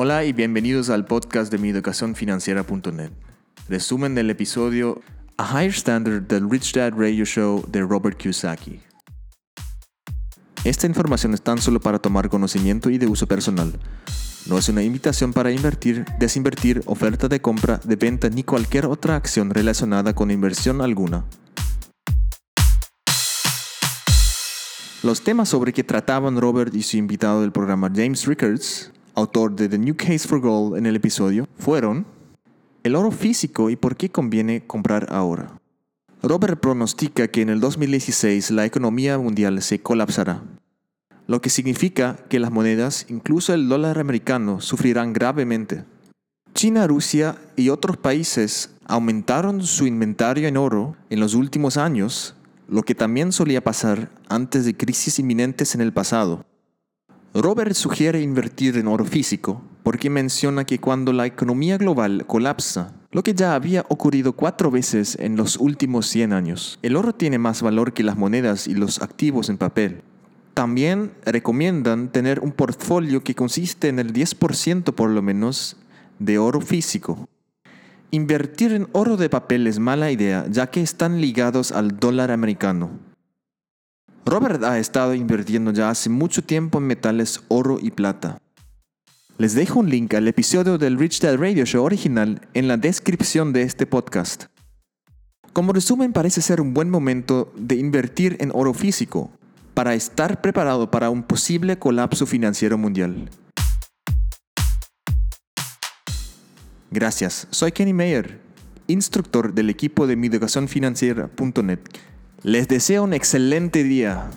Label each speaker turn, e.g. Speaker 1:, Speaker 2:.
Speaker 1: Hola y bienvenidos al podcast de mieducacionfinanciera.net. Resumen del episodio A Higher Standard del Rich Dad Radio Show de Robert Kiyosaki. Esta información es tan solo para tomar conocimiento y de uso personal. No es una invitación para invertir, desinvertir, oferta de compra, de venta ni cualquier otra acción relacionada con inversión alguna. Los temas sobre que trataban Robert y su invitado del programa James Rickards autor de The New Case for Gold en el episodio, fueron el oro físico y por qué conviene comprar ahora. Robert pronostica que en el 2016 la economía mundial se colapsará, lo que significa que las monedas, incluso el dólar americano, sufrirán gravemente. China, Rusia y otros países aumentaron su inventario en oro en los últimos años, lo que también solía pasar antes de crisis inminentes en el pasado. Robert sugiere invertir en oro físico porque menciona que cuando la economía global colapsa, lo que ya había ocurrido cuatro veces en los últimos 100 años, el oro tiene más valor que las monedas y los activos en papel. También recomiendan tener un portfolio que consiste en el 10% por lo menos de oro físico. Invertir en oro de papel es mala idea ya que están ligados al dólar americano. Robert ha estado invirtiendo ya hace mucho tiempo en metales oro y plata. Les dejo un link al episodio del Rich Dad Radio Show original en la descripción de este podcast. Como resumen, parece ser un buen momento de invertir en oro físico para estar preparado para un posible colapso financiero mundial. Gracias, soy Kenny Mayer, instructor del equipo de mieducacionfinanciera.net les deseo un excelente día.